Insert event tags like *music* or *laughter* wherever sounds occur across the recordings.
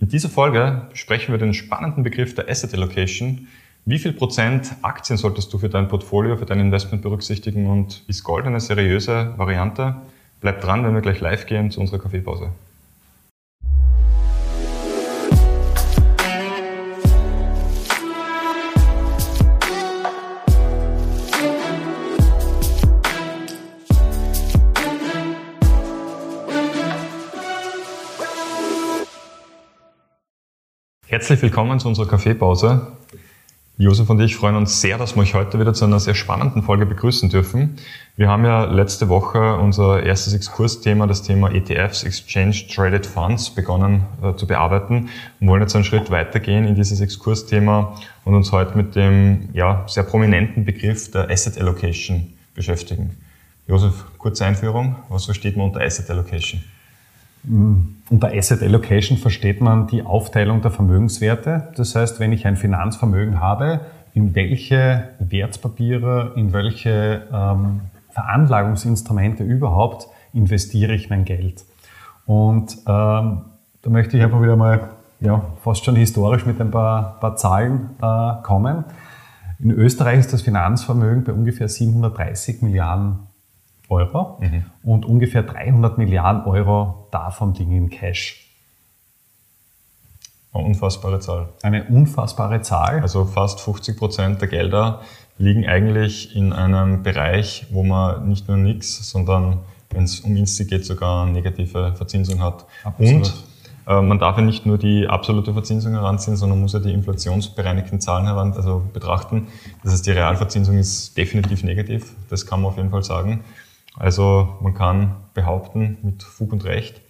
In dieser Folge besprechen wir den spannenden Begriff der Asset Allocation. Wie viel Prozent Aktien solltest du für dein Portfolio, für dein Investment berücksichtigen und ist Gold eine seriöse Variante? Bleib dran, wenn wir gleich live gehen zu unserer Kaffeepause. Herzlich willkommen zu unserer Kaffeepause. Josef und ich freuen uns sehr, dass wir euch heute wieder zu einer sehr spannenden Folge begrüßen dürfen. Wir haben ja letzte Woche unser erstes Exkursthema, das Thema ETFs, Exchange Traded Funds, begonnen äh, zu bearbeiten und wollen jetzt einen Schritt weitergehen in dieses Exkursthema und uns heute mit dem ja, sehr prominenten Begriff der Asset Allocation beschäftigen. Josef, kurze Einführung. Was versteht man unter Asset Allocation? Unter Asset Allocation versteht man die Aufteilung der Vermögenswerte. Das heißt, wenn ich ein Finanzvermögen habe, in welche Wertpapiere, in welche ähm, Veranlagungsinstrumente überhaupt investiere ich mein Geld. Und ähm, da möchte ich einfach wieder mal ja, fast schon historisch mit ein paar, paar Zahlen äh, kommen. In Österreich ist das Finanzvermögen bei ungefähr 730 Milliarden Euro mhm. und ungefähr 300 Milliarden Euro davon liegen in Cash. Eine unfassbare Zahl. Eine unfassbare Zahl. Also fast 50 Prozent der Gelder liegen eigentlich in einem Bereich, wo man nicht nur nichts, sondern wenn es um Insti geht, sogar negative Verzinsung hat. Absolut. Und äh, man darf ja nicht nur die absolute Verzinsung heranziehen, sondern muss ja die inflationsbereinigten Zahlen heran, also betrachten. Das heißt, die Realverzinsung ist definitiv negativ, das kann man auf jeden Fall sagen. Also man kann behaupten mit Fug und Recht,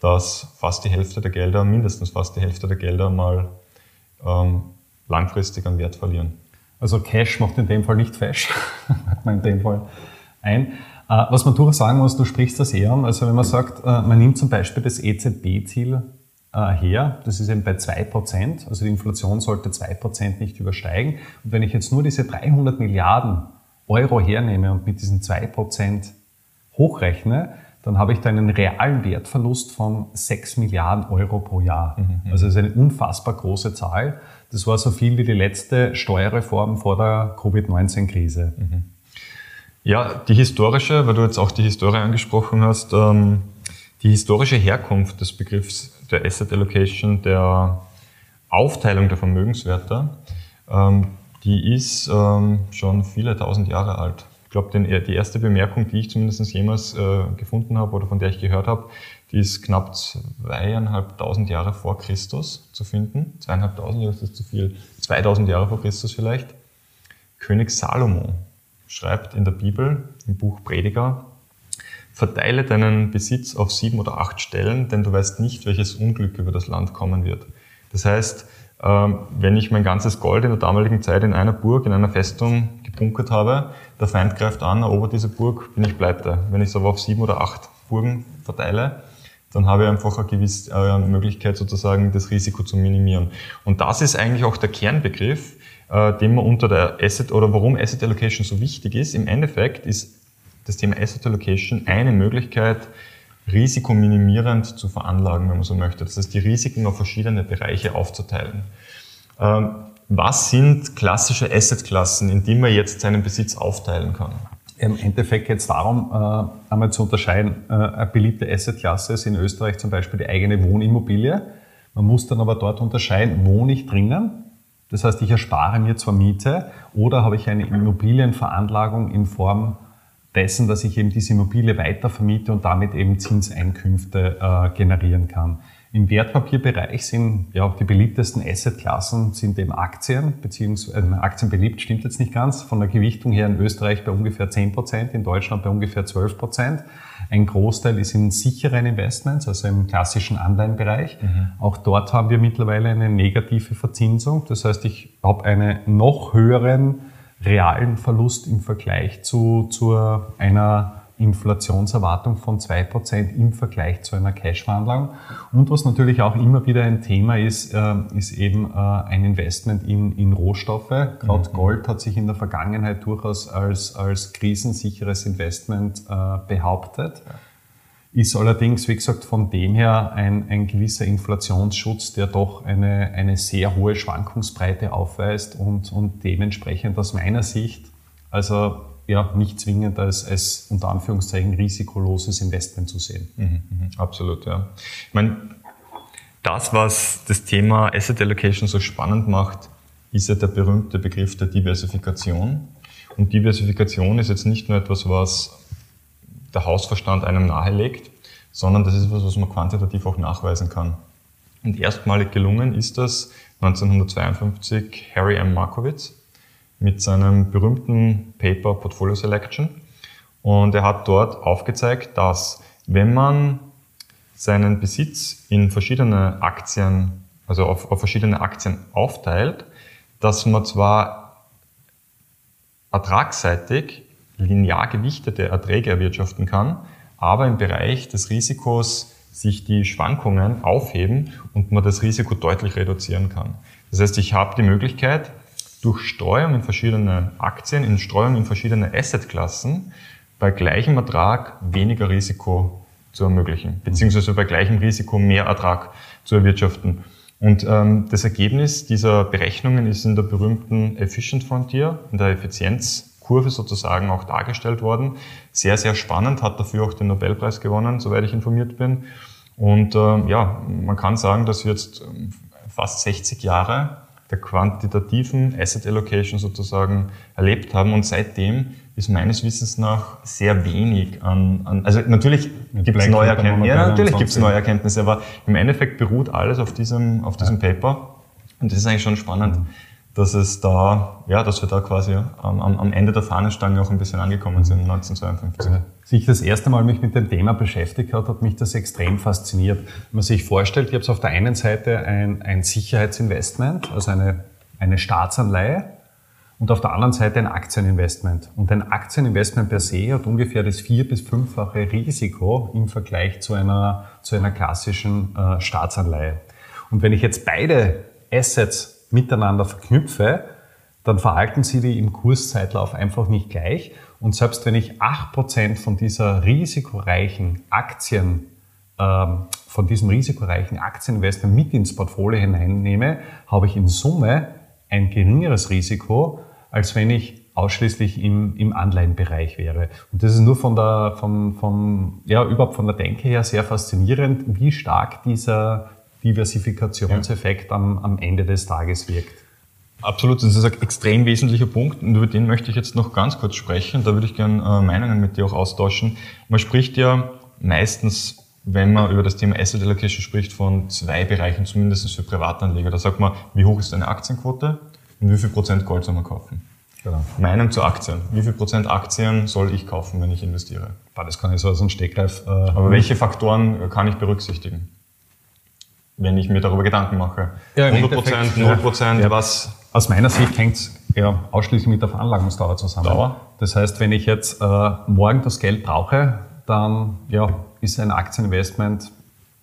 dass fast die Hälfte der Gelder, mindestens fast die Hälfte der Gelder mal ähm, langfristig an Wert verlieren. Also Cash macht in dem Fall nicht Fash, sagt *laughs* man in dem Fall ein. Äh, was man durchaus sagen muss, du sprichst das eher an, also wenn man sagt, äh, man nimmt zum Beispiel das EZB-Ziel äh, her, das ist eben bei 2%, also die Inflation sollte 2% nicht übersteigen. Und wenn ich jetzt nur diese 300 Milliarden Euro hernehme und mit diesen 2% hochrechne, dann habe ich da einen realen Wertverlust von 6 Milliarden Euro pro Jahr. Mhm. Also das ist eine unfassbar große Zahl. Das war so viel wie die letzte Steuerreform vor der Covid-19-Krise. Mhm. Ja, die historische, weil du jetzt auch die Historie angesprochen hast, ähm, die historische Herkunft des Begriffs der Asset Allocation, der Aufteilung der Vermögenswerte, ähm, die ist ähm, schon viele tausend Jahre alt glaube, die erste Bemerkung, die ich zumindest jemals äh, gefunden habe oder von der ich gehört habe, die ist knapp zweieinhalbtausend Jahre vor Christus zu finden. Zweieinhalbtausend, das ist zu viel. 2000 Jahre vor Christus vielleicht. König Salomo schreibt in der Bibel, im Buch Prediger, verteile deinen Besitz auf sieben oder acht Stellen, denn du weißt nicht, welches Unglück über das Land kommen wird. Das heißt, ähm, wenn ich mein ganzes Gold in der damaligen Zeit in einer Burg, in einer Festung gebunkert habe, der Feind greift an, erobert diese Burg, bin ich pleite. Wenn ich es aber auf sieben oder acht Burgen verteile, dann habe ich einfach eine gewisse äh, Möglichkeit, sozusagen das Risiko zu minimieren. Und das ist eigentlich auch der Kernbegriff, äh, den man unter der Asset oder warum Asset Allocation so wichtig ist. Im Endeffekt ist das Thema Asset Allocation eine Möglichkeit, risikominimierend zu veranlagen, wenn man so möchte. Das heißt, die Risiken auf verschiedene Bereiche aufzuteilen. Ähm, was sind klassische Assetklassen, in die man jetzt seinen Besitz aufteilen kann? Im Endeffekt geht es darum, äh, einmal zu unterscheiden. Äh, eine beliebte Assetklasse ist in Österreich zum Beispiel die eigene Wohnimmobilie. Man muss dann aber dort unterscheiden, wohne ich drinnen? Das heißt, ich erspare mir zwar Miete oder habe ich eine Immobilienveranlagung in Form dessen, dass ich eben diese Immobilie weiter vermiete und damit eben Zinseinkünfte äh, generieren kann. Im Wertpapierbereich sind ja die beliebtesten Assetklassen sind eben Aktien, beziehungsweise äh, Aktien beliebt stimmt jetzt nicht ganz, von der Gewichtung her in Österreich bei ungefähr 10 Prozent, in Deutschland bei ungefähr 12 Prozent. Ein Großteil ist in sicheren Investments, also im klassischen Anleihenbereich. Mhm. Auch dort haben wir mittlerweile eine negative Verzinsung. Das heißt, ich habe einen noch höheren realen Verlust im Vergleich zu, zu einer Inflationserwartung von 2% im Vergleich zu einer Cash-Wandlung. Und was natürlich auch immer wieder ein Thema ist, äh, ist eben äh, ein Investment in, in Rohstoffe. Gerade mhm. Gold hat sich in der Vergangenheit durchaus als, als krisensicheres Investment äh, behauptet. ist allerdings, wie gesagt, von dem her ein, ein gewisser Inflationsschutz, der doch eine, eine sehr hohe Schwankungsbreite aufweist und, und dementsprechend aus meiner Sicht, also ja, nicht zwingend als, als unter Anführungszeichen risikoloses Investment zu sehen. Mhm, mhm, absolut, ja. Ich meine, das, was das Thema Asset Allocation so spannend macht, ist ja der berühmte Begriff der Diversifikation. Und Diversifikation ist jetzt nicht nur etwas, was der Hausverstand einem nahelegt, sondern das ist etwas, was man quantitativ auch nachweisen kann. Und erstmalig gelungen ist das 1952 Harry M. Markowitz mit seinem berühmten Paper Portfolio Selection. Und er hat dort aufgezeigt, dass wenn man seinen Besitz in verschiedene Aktien, also auf, auf verschiedene Aktien aufteilt, dass man zwar ertragsseitig linear gewichtete Erträge erwirtschaften kann, aber im Bereich des Risikos sich die Schwankungen aufheben und man das Risiko deutlich reduzieren kann. Das heißt, ich habe die Möglichkeit, durch Streuung in verschiedene Aktien, in Streuung in verschiedene Assetklassen bei gleichem Ertrag weniger Risiko zu ermöglichen, beziehungsweise bei gleichem Risiko mehr Ertrag zu erwirtschaften. Und ähm, das Ergebnis dieser Berechnungen ist in der berühmten Efficient Frontier, in der Effizienzkurve sozusagen auch dargestellt worden. Sehr, sehr spannend, hat dafür auch den Nobelpreis gewonnen, soweit ich informiert bin. Und ähm, ja, man kann sagen, dass wir jetzt ähm, fast 60 Jahre der quantitativen Asset Allocation sozusagen erlebt haben. Und seitdem ist meines Wissens nach sehr wenig an, an also natürlich gibt es neue Erkenntnisse. Ja, natürlich gibt es neue Erkenntnisse, aber im Endeffekt beruht alles auf diesem, auf diesem ja. Paper. Und das ist eigentlich schon spannend. Mhm dass es da, ja, dass wir da quasi am, am Ende der Fahnenstange auch ein bisschen angekommen sind, 1952. Als ich das erste Mal mich mit dem Thema beschäftigt hat, hat mich das extrem fasziniert. Wenn man sich vorstellt, ich habe auf der einen Seite ein, ein Sicherheitsinvestment, also eine, eine Staatsanleihe, und auf der anderen Seite ein Aktieninvestment. Und ein Aktieninvestment per se hat ungefähr das vier- bis fünffache Risiko im Vergleich zu einer, zu einer klassischen äh, Staatsanleihe. Und wenn ich jetzt beide Assets miteinander verknüpfe, dann verhalten sie die im Kurszeitlauf einfach nicht gleich. Und selbst wenn ich 8% von dieser risikoreichen Aktien, ähm, von diesem risikoreichen Aktieninvestment mit ins Portfolio hineinnehme, habe ich in Summe ein geringeres Risiko, als wenn ich ausschließlich im, im Anleihenbereich wäre. Und das ist nur von der, von, von, ja, überhaupt von der Denke her sehr faszinierend, wie stark dieser, Diversifikationseffekt ja. am, am Ende des Tages wirkt. Absolut, das ist ein extrem wesentlicher Punkt und über den möchte ich jetzt noch ganz kurz sprechen. Da würde ich gerne äh, Meinungen mit dir auch austauschen. Man spricht ja meistens, wenn man über das Thema Asset Allocation spricht, von zwei Bereichen, zumindest für Privatanleger. Da sagt man, wie hoch ist deine Aktienquote und wie viel Prozent Gold soll man kaufen? Genau. Meinung zu Aktien. Wie viel Prozent Aktien soll ich kaufen, wenn ich investiere? Das kann ich so aus einem Stegreif. Äh, Aber welche Faktoren kann ich berücksichtigen? Wenn ich mir darüber Gedanken mache. Ja, 100 Prozent, 0 Prozent, ja. was? Aus meiner Sicht hängt es ja, ausschließlich mit der Veranlagungsdauer zusammen. Dauer? Das heißt, wenn ich jetzt äh, morgen das Geld brauche, dann ja, ist ein Aktieninvestment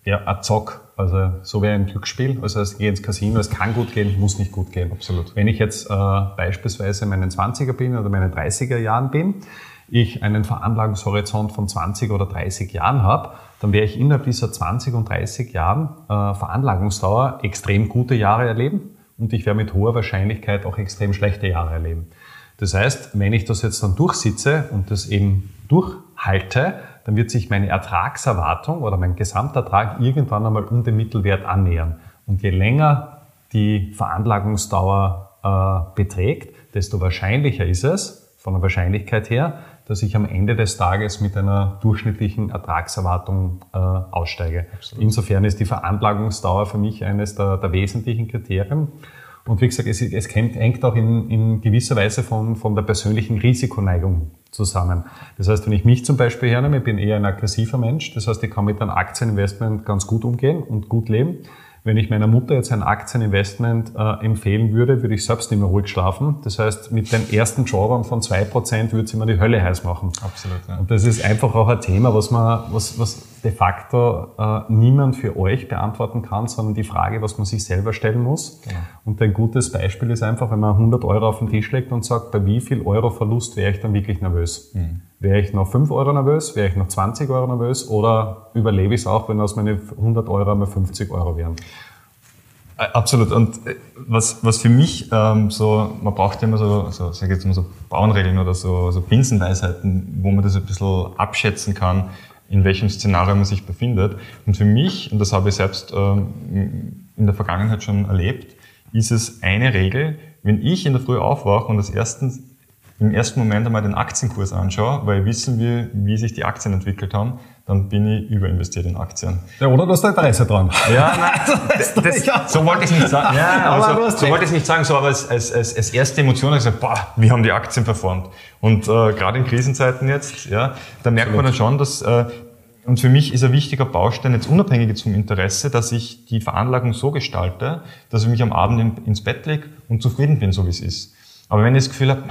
ja, ein Zock, also so wie ein Glücksspiel. Also ich gehe ins Casino, es kann gut gehen, muss nicht gut gehen. Absolut. Wenn ich jetzt äh, beispielsweise in meinen 20er bin oder meinen 30er Jahren bin, ich einen Veranlagungshorizont von 20 oder 30 Jahren habe, dann werde ich innerhalb dieser 20 und 30 Jahren äh, Veranlagungsdauer extrem gute Jahre erleben und ich werde mit hoher Wahrscheinlichkeit auch extrem schlechte Jahre erleben. Das heißt, wenn ich das jetzt dann durchsitze und das eben durchhalte, dann wird sich meine Ertragserwartung oder mein Gesamtertrag irgendwann einmal um den Mittelwert annähern. Und je länger die Veranlagungsdauer äh, beträgt, desto wahrscheinlicher ist es, von der Wahrscheinlichkeit her, dass ich am Ende des Tages mit einer durchschnittlichen Ertragserwartung äh, aussteige. Absolut. Insofern ist die Veranlagungsdauer für mich eines der, der wesentlichen Kriterien. Und wie gesagt, es, es hängt auch in, in gewisser Weise von, von der persönlichen Risikoneigung zusammen. Das heißt, wenn ich mich zum Beispiel hernehme, ich bin eher ein aggressiver Mensch, das heißt, ich kann mit einem Aktieninvestment ganz gut umgehen und gut leben. Wenn ich meiner Mutter jetzt ein Aktieninvestment äh, empfehlen würde, würde ich selbst nicht mehr ruhig schlafen. Das heißt, mit dem ersten Jawbaum von zwei Prozent würde sie mir die Hölle heiß machen. Absolut. Ja. Und das ist einfach auch ein Thema, was man, was, was de facto äh, niemand für euch beantworten kann, sondern die Frage, was man sich selber stellen muss. Genau. Und ein gutes Beispiel ist einfach, wenn man 100 Euro auf den Tisch legt und sagt, bei wie viel Euro Verlust wäre ich dann wirklich nervös? Mhm. Wäre ich noch 5 Euro nervös? Wäre ich noch 20 Euro nervös? Oder überlebe ich es auch, wenn aus meinen 100 Euro einmal 50 Euro wären? Absolut. Und äh, was, was für mich ähm, so, man braucht immer so, so sag ich jetzt mal so Bauernregeln oder so, so Binsenweisheiten, wo man das ein bisschen abschätzen kann, in welchem Szenario man sich befindet. Und für mich, und das habe ich selbst ähm, in der Vergangenheit schon erlebt, ist es eine Regel, wenn ich in der Früh aufwache und das ersten im ersten Moment einmal den Aktienkurs anschaue, weil wissen will, wie sich die Aktien entwickelt haben, dann bin ich überinvestiert in Aktien. Ja, oder du hast da Interesse dran. Ja, *laughs* nein, das, das, so wollte ich es nicht sagen. Ja, also, so wollte ich nicht sagen, so aber als, als, als, als erste Emotion habe ich gesagt, boah, wie haben die Aktien performt? Und äh, gerade in Krisenzeiten jetzt, ja, da merkt Absolut. man dann schon, dass äh, und für mich ist ein wichtiger Baustein, jetzt unabhängig zum Interesse, dass ich die Veranlagung so gestalte, dass ich mich am Abend in, ins Bett lege und zufrieden bin, so wie es ist. Aber wenn ich das Gefühl habe,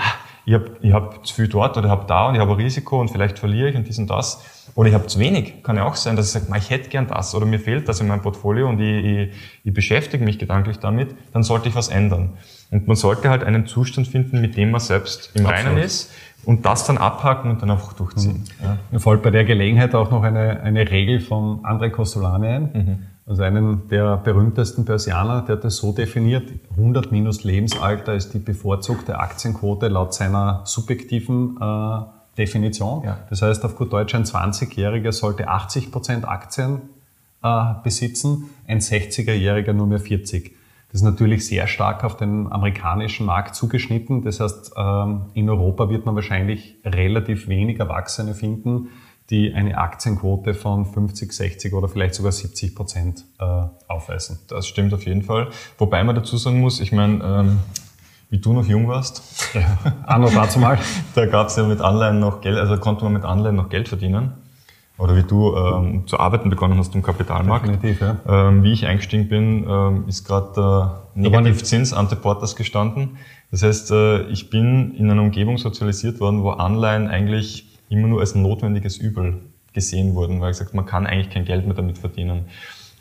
ich habe ich hab zu viel dort oder ich habe da und ich habe ein Risiko und vielleicht verliere ich und dies und das. Oder ich habe zu wenig. Kann ja auch sein, dass ich sage, ich hätte gern das oder mir fehlt das in meinem Portfolio und ich, ich, ich beschäftige mich gedanklich damit, dann sollte ich was ändern. Und man sollte halt einen Zustand finden, mit dem man selbst im Absolut. Reinen ist und das dann abhaken und dann einfach durchziehen. Mhm. Ja. Mir fällt bei der Gelegenheit auch noch eine, eine Regel von André Costolani ein. Mhm also einen der berühmtesten Persianer, der das so definiert, 100 minus Lebensalter ist die bevorzugte Aktienquote laut seiner subjektiven äh, Definition. Ja. Das heißt, auf gut Deutsch, ein 20-Jähriger sollte 80% Aktien äh, besitzen, ein 60er-Jähriger nur mehr 40. Das ist natürlich sehr stark auf den amerikanischen Markt zugeschnitten. Das heißt, ähm, in Europa wird man wahrscheinlich relativ wenig Erwachsene finden, die eine Aktienquote von 50, 60 oder vielleicht sogar 70 Prozent äh, aufweisen. Das stimmt auf jeden Fall. Wobei man dazu sagen muss, ich meine, ähm, wie du noch jung warst, ja, Anno dazu mal, *laughs* da gab es ja mit Anleihen noch Geld, also konnte man mit Anleihen noch Geld verdienen. Oder wie du ähm, zu arbeiten begonnen hast im Kapitalmarkt. Definitiv, ja. Ähm, wie ich eingestiegen bin, ähm, ist gerade der Negativzins ante Portas gestanden. Das heißt, äh, ich bin in einer Umgebung sozialisiert worden, wo Anleihen eigentlich immer nur als notwendiges Übel gesehen wurden, weil ich gesagt, man kann eigentlich kein Geld mehr damit verdienen.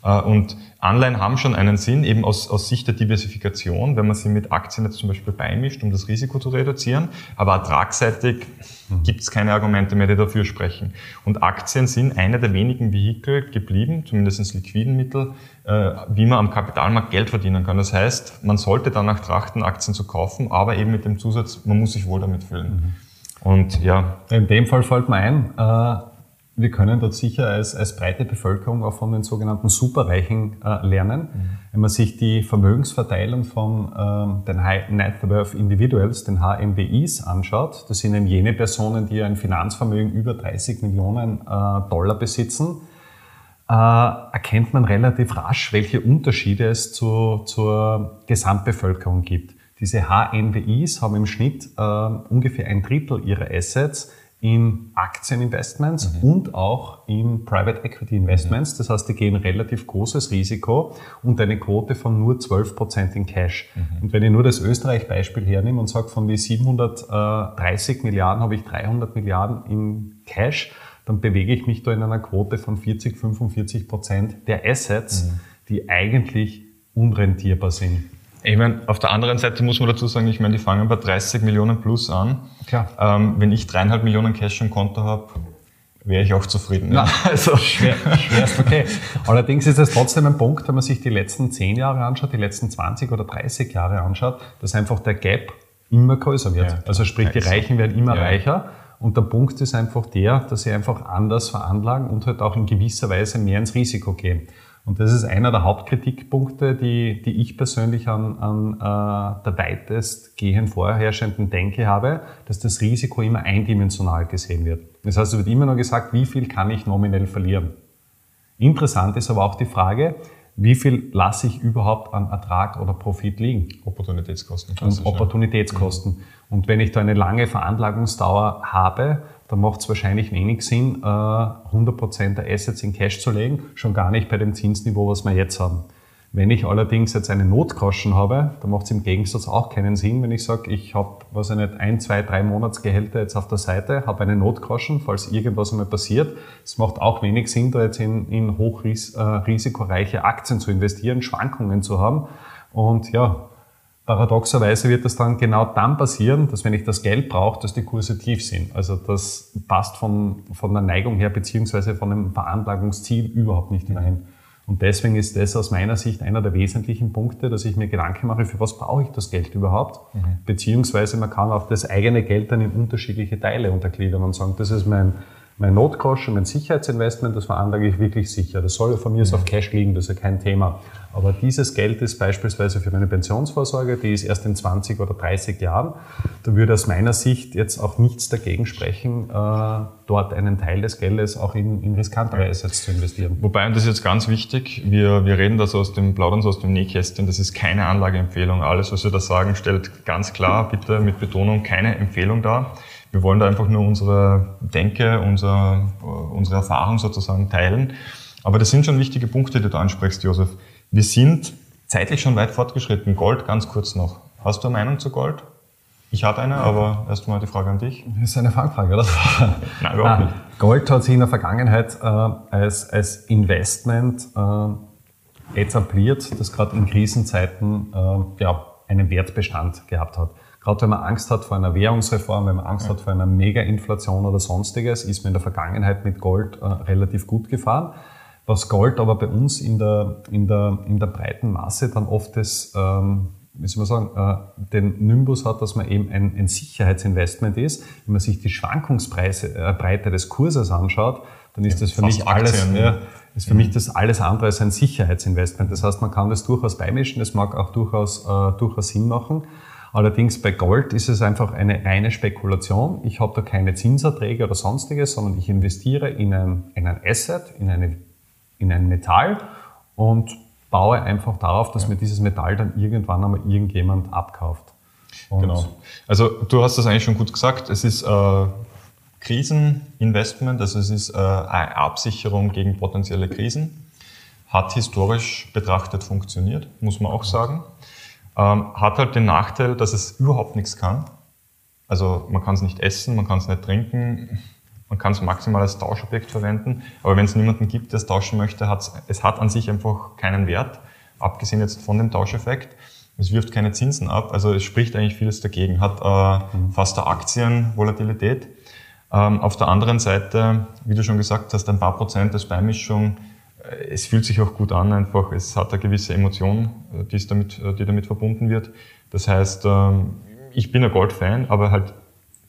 Äh, und Anleihen haben schon einen Sinn, eben aus, aus Sicht der Diversifikation, wenn man sie mit Aktien jetzt zum Beispiel beimischt, um das Risiko zu reduzieren. Aber ertragsseitig mhm. gibt es keine Argumente mehr, die dafür sprechen. Und Aktien sind eine der wenigen Vehikel geblieben, zumindest liquiden Mittel, äh, wie man am Kapitalmarkt Geld verdienen kann. Das heißt, man sollte danach trachten, Aktien zu kaufen, aber eben mit dem Zusatz, man muss sich wohl damit fühlen. Mhm. Und ja. In dem Fall fällt mir ein, äh, wir können dort sicher als, als breite Bevölkerung auch von den sogenannten Superreichen äh, lernen. Mhm. Wenn man sich die Vermögensverteilung von ähm, den High Net Worth Individuals, den HNWIs, anschaut, das sind eben jene Personen, die ein Finanzvermögen über 30 Millionen äh, Dollar besitzen, erkennt man relativ rasch, welche Unterschiede es zu, zur Gesamtbevölkerung gibt. Diese HNWIs haben im Schnitt äh, ungefähr ein Drittel ihrer Assets in Aktieninvestments mhm. und auch in Private Equity Investments. Mhm. Das heißt, die gehen relativ großes Risiko und eine Quote von nur 12 Prozent in Cash. Mhm. Und wenn ich nur das Österreich-Beispiel hernehme und sage, von die 730 Milliarden habe ich 300 Milliarden in Cash, dann bewege ich mich da in einer Quote von 40, 45 Prozent der Assets, mhm. die eigentlich unrentierbar sind. Ich meine, auf der anderen Seite muss man dazu sagen, ich meine, die fangen bei 30 Millionen plus an. Klar. Ähm, wenn ich dreieinhalb Millionen Cash im Konto habe, wäre ich auch zufrieden. Ja. *laughs* also schwer, schwerst okay. Allerdings ist es trotzdem ein Punkt, wenn man sich die letzten 10 Jahre anschaut, die letzten 20 oder 30 Jahre anschaut, dass einfach der Gap immer größer wird. Ja, also sprich, die Reichen werden immer ja. reicher. Und der Punkt ist einfach der, dass sie einfach anders veranlagen und halt auch in gewisser Weise mehr ins Risiko gehen. Und das ist einer der Hauptkritikpunkte, die, die ich persönlich an, an äh, der weitestgehend vorherrschenden Denke habe, dass das Risiko immer eindimensional gesehen wird. Das heißt, es wird immer nur gesagt, wie viel kann ich nominell verlieren. Interessant ist aber auch die Frage, wie viel lasse ich überhaupt an Ertrag oder Profit liegen? Opportunitätskosten. Und Opportunitätskosten. Ja. Und wenn ich da eine lange Veranlagungsdauer habe, dann macht es wahrscheinlich wenig Sinn, 100% äh, der Assets in Cash zu legen, schon gar nicht bei dem Zinsniveau, was wir jetzt haben. Wenn ich allerdings jetzt einen Notgroschen habe, dann macht es im Gegensatz auch keinen Sinn, wenn ich sage, ich habe, was ich nicht, ein, zwei, drei Monatsgehälter jetzt auf der Seite, habe einen Notgroschen, falls irgendwas einmal passiert. Es macht auch wenig Sinn, da jetzt in, in hochrisikoreiche äh, Aktien zu investieren, Schwankungen zu haben. Und ja, Paradoxerweise wird das dann genau dann passieren, dass wenn ich das Geld brauche, dass die Kurse tief sind. Also das passt von, von der Neigung her beziehungsweise von einem Veranlagungsziel überhaupt nicht hin. Und deswegen ist das aus meiner Sicht einer der wesentlichen Punkte, dass ich mir Gedanken mache, für was brauche ich das Geld überhaupt? Mhm. Beziehungsweise man kann auch das eigene Geld dann in unterschiedliche Teile untergliedern und sagen, das ist mein mein Notgroschen, mein Sicherheitsinvestment, das veranlage ich wirklich sicher. Das soll von mir aus auf Cash liegen, das ist ja kein Thema. Aber dieses Geld ist beispielsweise für meine Pensionsvorsorge, die ist erst in 20 oder 30 Jahren. Da würde aus meiner Sicht jetzt auch nichts dagegen sprechen, äh, dort einen Teil des Geldes auch in, in riskantere Assets zu investieren. Wobei, und das ist jetzt ganz wichtig, wir, wir reden da so aus dem, plaudern so aus dem Nähkästchen, das ist keine Anlageempfehlung. Alles, was wir da sagen, stellt ganz klar, bitte mit Betonung, keine Empfehlung dar. Wir wollen da einfach nur unsere Denke, unser, unsere Erfahrung sozusagen teilen. Aber das sind schon wichtige Punkte, die du ansprichst, Josef. Wir sind zeitlich schon weit fortgeschritten. Gold ganz kurz noch. Hast du eine Meinung zu Gold? Ich habe eine, aber erst mal die Frage an dich. Das ist eine Fangfrage, oder? Nein, überhaupt nicht. Gold hat sich in der Vergangenheit äh, als, als Investment äh, etabliert, das gerade in Krisenzeiten äh, ja, einen Wertbestand gehabt hat. Gerade wenn man Angst hat vor einer Währungsreform, wenn man Angst ja. hat vor einer Mega-Inflation oder sonstiges, ist man in der Vergangenheit mit Gold äh, relativ gut gefahren. Was Gold aber bei uns in der, in der, in der breiten Masse dann oft das, ähm, wie soll man sagen, äh, den Nimbus hat, dass man eben ein, ein Sicherheitsinvestment ist. Wenn man sich die Schwankungsbreite äh, des Kurses anschaut, dann ist ja, das für mich alles, ja, ist für mich das alles andere als ein Sicherheitsinvestment. Das heißt, man kann das durchaus beimischen, das mag auch durchaus, äh, durchaus Sinn machen. Allerdings bei Gold ist es einfach eine reine Spekulation. Ich habe da keine Zinserträge oder sonstiges, sondern ich investiere in ein, in ein Asset, in, eine, in ein Metall und baue einfach darauf, dass ja. mir dieses Metall dann irgendwann einmal irgendjemand abkauft. Und genau. Also du hast das eigentlich schon gut gesagt. Es ist äh, Kriseninvestment, also es ist äh, eine Absicherung gegen potenzielle Krisen. Hat historisch betrachtet funktioniert, muss man auch sagen. Ähm, hat halt den Nachteil, dass es überhaupt nichts kann. Also man kann es nicht essen, man kann es nicht trinken, man kann es maximal als Tauschobjekt verwenden. Aber wenn es niemanden gibt, der es tauschen möchte, hat es hat an sich einfach keinen Wert, abgesehen jetzt von dem Tauscheffekt. Es wirft keine Zinsen ab, also es spricht eigentlich vieles dagegen. Hat äh, mhm. fast eine Aktienvolatilität. Ähm, auf der anderen Seite, wie du schon gesagt hast, ein paar Prozent als Beimischung es fühlt sich auch gut an, einfach. Es hat eine gewisse Emotion, äh, die, damit, äh, die damit verbunden wird. Das heißt, ähm, ich bin ein Goldfan, aber halt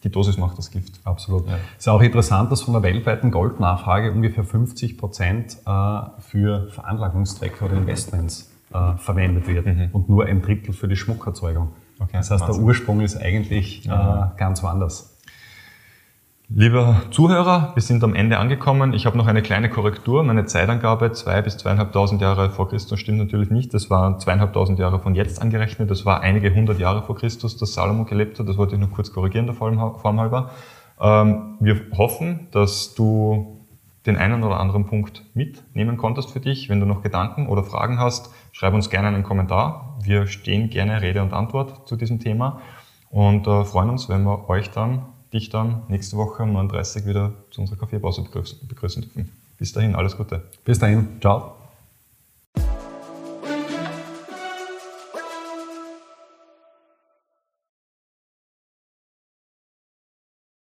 die Dosis macht das Gift. Absolut. Ja. Es ist auch interessant, dass von der weltweiten Goldnachfrage ungefähr 50 Prozent äh, für Veranlagungszwecke oder Investments verwendet wird mhm. und nur ein Drittel für die Schmuckerzeugung. Okay, das heißt, Wahnsinn. der Ursprung ist eigentlich ja. ganz woanders. Lieber Zuhörer, wir sind am Ende angekommen. Ich habe noch eine kleine Korrektur. Meine Zeitangabe, zwei bis zweieinhalbtausend Jahre vor Christus, stimmt natürlich nicht. Das waren zweieinhalbtausend Jahre von jetzt angerechnet. Das war einige hundert Jahre vor Christus, dass Salomo gelebt hat. Das wollte ich noch kurz korrigieren, der Form halber. Ähm, wir hoffen, dass du den einen oder anderen Punkt mitnehmen konntest für dich. Wenn du noch Gedanken oder Fragen hast, schreib uns gerne einen Kommentar. Wir stehen gerne Rede und Antwort zu diesem Thema und äh, freuen uns, wenn wir euch dann dich dann nächste Woche um 9.30 Uhr wieder zu unserer Kaffeepause begrüßen dürfen. Bis dahin, alles Gute. Bis dahin, ciao.